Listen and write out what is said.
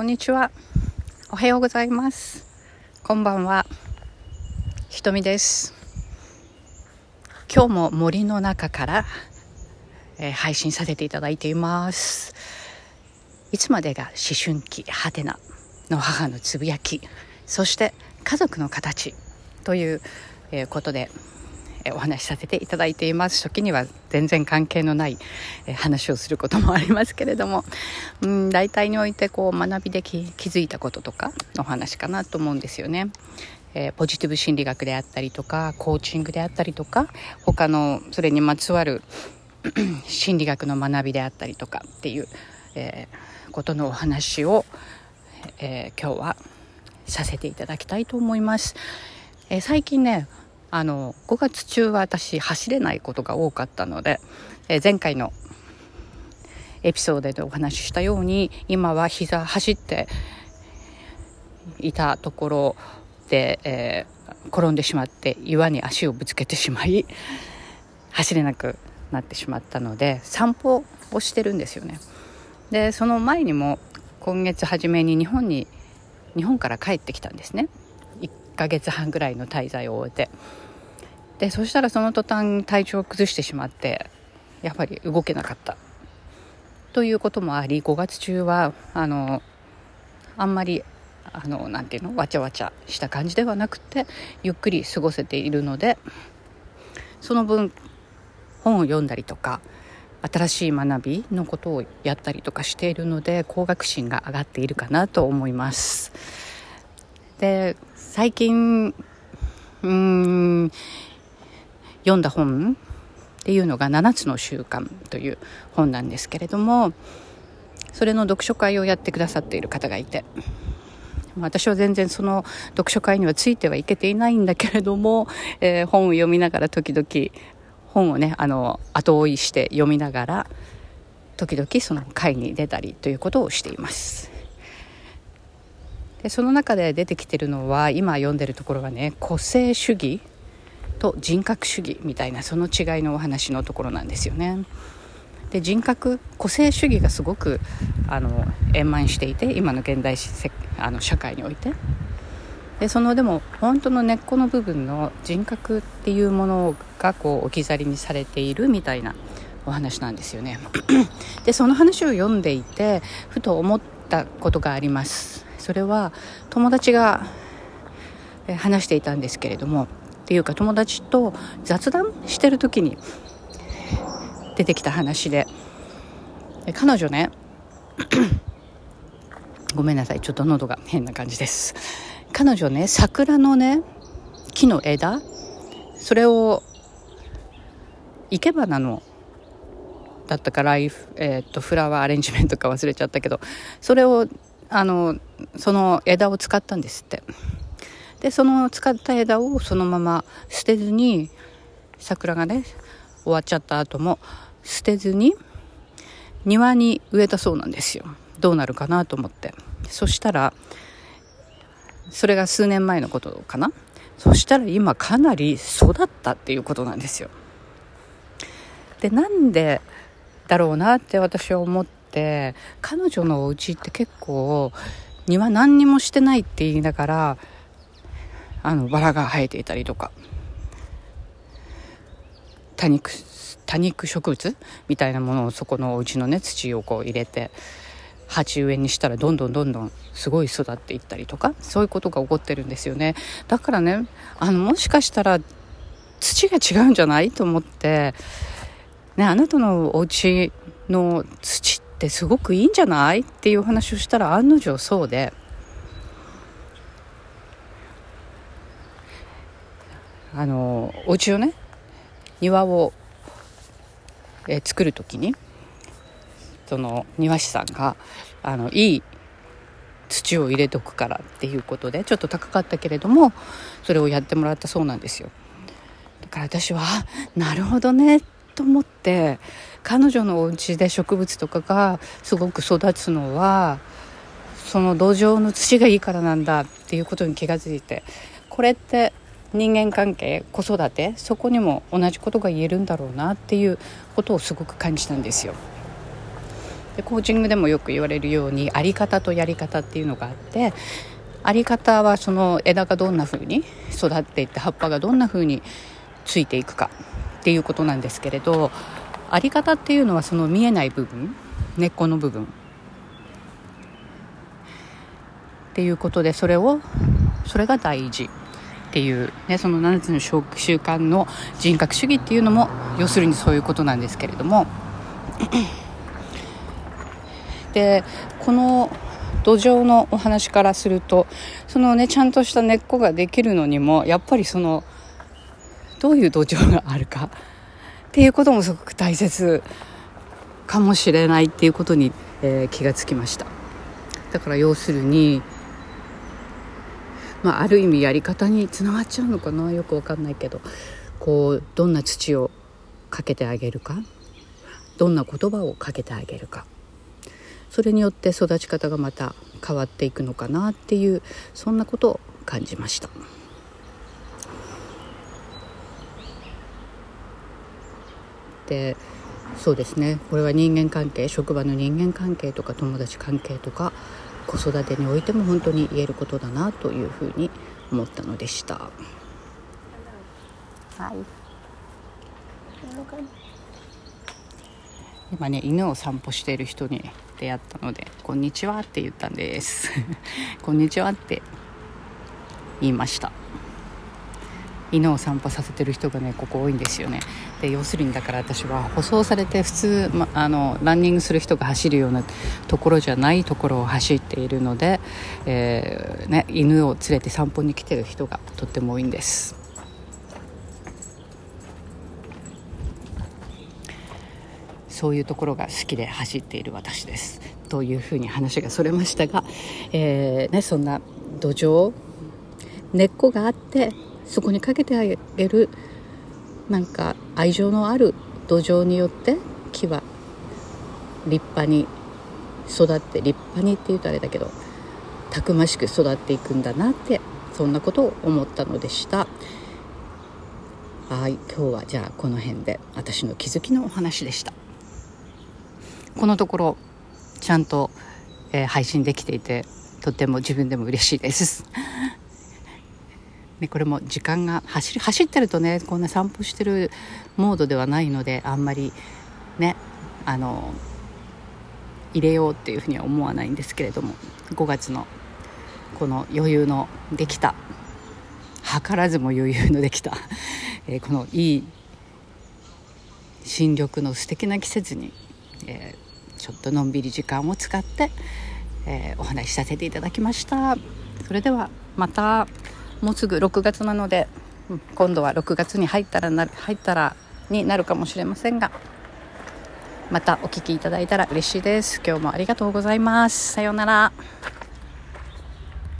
こんにちは。おはようございます。こんばんは。ひとみです。今日も森の中から、えー、配信させていただいています。いつまでが思春期ハテナの母のつぶやきそして家族の形という、えー、ことでお話しさせていただいています時には全然関係のない話をすることもありますけれども、うん、大体においてこう学びで気づいたこととかの話かなと思うんですよね。えー、ポジティブ心理学であったりとかコーチングであったりとか他のそれにまつわる 心理学の学びであったりとかっていう、えー、ことのお話を、えー、今日はさせていただきたいと思います。え最近ねあの5月中は私走れないことが多かったので、え、前回のエピソードでお話ししたように今は膝走っていたところで、えー、転んでしまって岩に足をぶつけてしまい走れなくなってしまったので散歩をしてるんですよね。でその前にも今月初めに日本に日本から帰ってきたんですね1ヶ月半ぐらいの滞在を終えてでそしたらその途端体調を崩してしまってやっぱり動けなかったということもあり5月中はあのあんまりあのなていうのわちゃわちゃした感じではなくてゆっくり過ごせているのでその分本を読んだりとか新しい学びのことをやったりとかしているので高学心が上がっているかなと思います。で最近うーん読んだ本っていうのが「7つの習慣」という本なんですけれどもそれの読書会をやってくださっている方がいて私は全然その読書会にはついてはいけていないんだけれども、えー、本を読みながら時々本をねあの後追いして読みながら時々その会に出たりということをしています。でその中で出てきてるのは今読んでるところはね個性主義と人格主義みたいなその違いのお話のところなんですよね。で人格個性主義がすごくあの円満していて今の現代あの社会においてでそのでも本当の根っこの部分の人格っていうものがこう置き去りにされているみたいなお話なんですよね。でその話を読んでいてふと思ったことがあります。それは友達が話していたんですけれどもっていうか友達と雑談してる時に出てきた話で。彼女ね ごめんなさいちょっと喉が変な感じです。彼女ね桜のね木の枝それを生け花のだったかライフ、えー、っとフラワーアレンジメントか忘れちゃったけどそれをあのその枝を使ったんですって。でその使った枝をそのまま捨てずに桜がね終わっちゃった後も捨てずに庭に植えたそうなんですよ。どうなるかなと思って。そしたらそれが数年前のことかな。そしたら今かなり育ったっていうことなんですよ。でなんでだろうなって私は思って彼女のお家って結構庭何にもしてないって言いながらあのバラが生えていたりとか。多肉多肉植物みたいなものをそこのお家のね土をこう入れて鉢植えにしたらどんどんどんどんすごい育っていったりとかそういうことが起こってるんですよね。だからねあのもしかしたら土が違うんじゃないと思ってねあなたのお家の土ってすごくいいんじゃないっていう話をしたら案の定そうであのお家をね庭を、えー、作る時にその庭師さんがあのいい土を入れとくからっていうことでちょっと高かったけれどもそれをやってもらったそうなんですよ。だから私はなるほどねと思って彼女のお家で植物とかがすごく育つのはその土壌の土がいいからなんだっていうことに気が付いてこれって人間関係子育てそこにも同じことが言えるんだろうなっていうことをすごく感じたんですよ。でコーチングでもよく言われるようにあり方とやり方っていうのがあってあり方はその枝がどんな風に育っていって葉っぱがどんな風についていくかっていうことなんですけれどあり方っていうのはその見えない部分根っこの部分っていうことでそれをそれが大事っていう、ね、その7つの習慣の人格主義っていうのも要するにそういうことなんですけれども。でこの土壌のお話からするとそのねちゃんとした根っこができるのにもやっぱりそのどういう土壌があるか。っていうこともすごく大切かもしれないっていうことに、えー、気がつきました。だから要するにまあ、ある意味やり方につながっちゃうのかな。よくわかんないけど。こうどんな土をかけてあげるか。どんな言葉をかけてあげるか。それによって育ち方がまた変わっていくのかなっていうそんなことを感じました。でそうですね。これは人間関係職場の人間関係とか友達関係とか子育てにおいても本当に言えることだなというふうに思ったのでした。はい。今ね犬を散歩している人に出会ったので「こんにちは」って言ったんです「こんにちは」って言いました犬を散歩させてる人がねここ多いんですよね。で要するにだから私は舗装されて普通、ま、あのランニングする人が走るようなところじゃないところを走っているので、えー、ね、犬を連れて散歩に来てる人がとっても多いんです。そういうところが好きで走っている私です。というふうに話がそれましたが、えーね、そんな土壌根っこがあってそこにかけてあげるなんか愛情のある土壌によって木は立派に育って立派にっていうとあれだけどたくましく育っていくんだなってそんなことを思ったのでした。はい今日はじゃあこの辺で私の気づきのお話でした。このところちゃんと、えー、配信できていてとても自分でも嬉しいです。ね、これも時間が走り走ってるとねこんな散歩してるモードではないのであんまりねあの入れようっていうふうには思わないんですけれども5月のこの余裕のできた図らずも余裕のできた、えー、このいい新緑の素敵な季節に、えー、ちょっとのんびり時間を使って、えー、お話しさせていただきましたそれではまた。もうすぐ6月なので、うん、今度は6月に入ったらな入ったらになるかもしれませんがまたお聞きいただいたら嬉しいです。今日もありがとうございます。さようなら。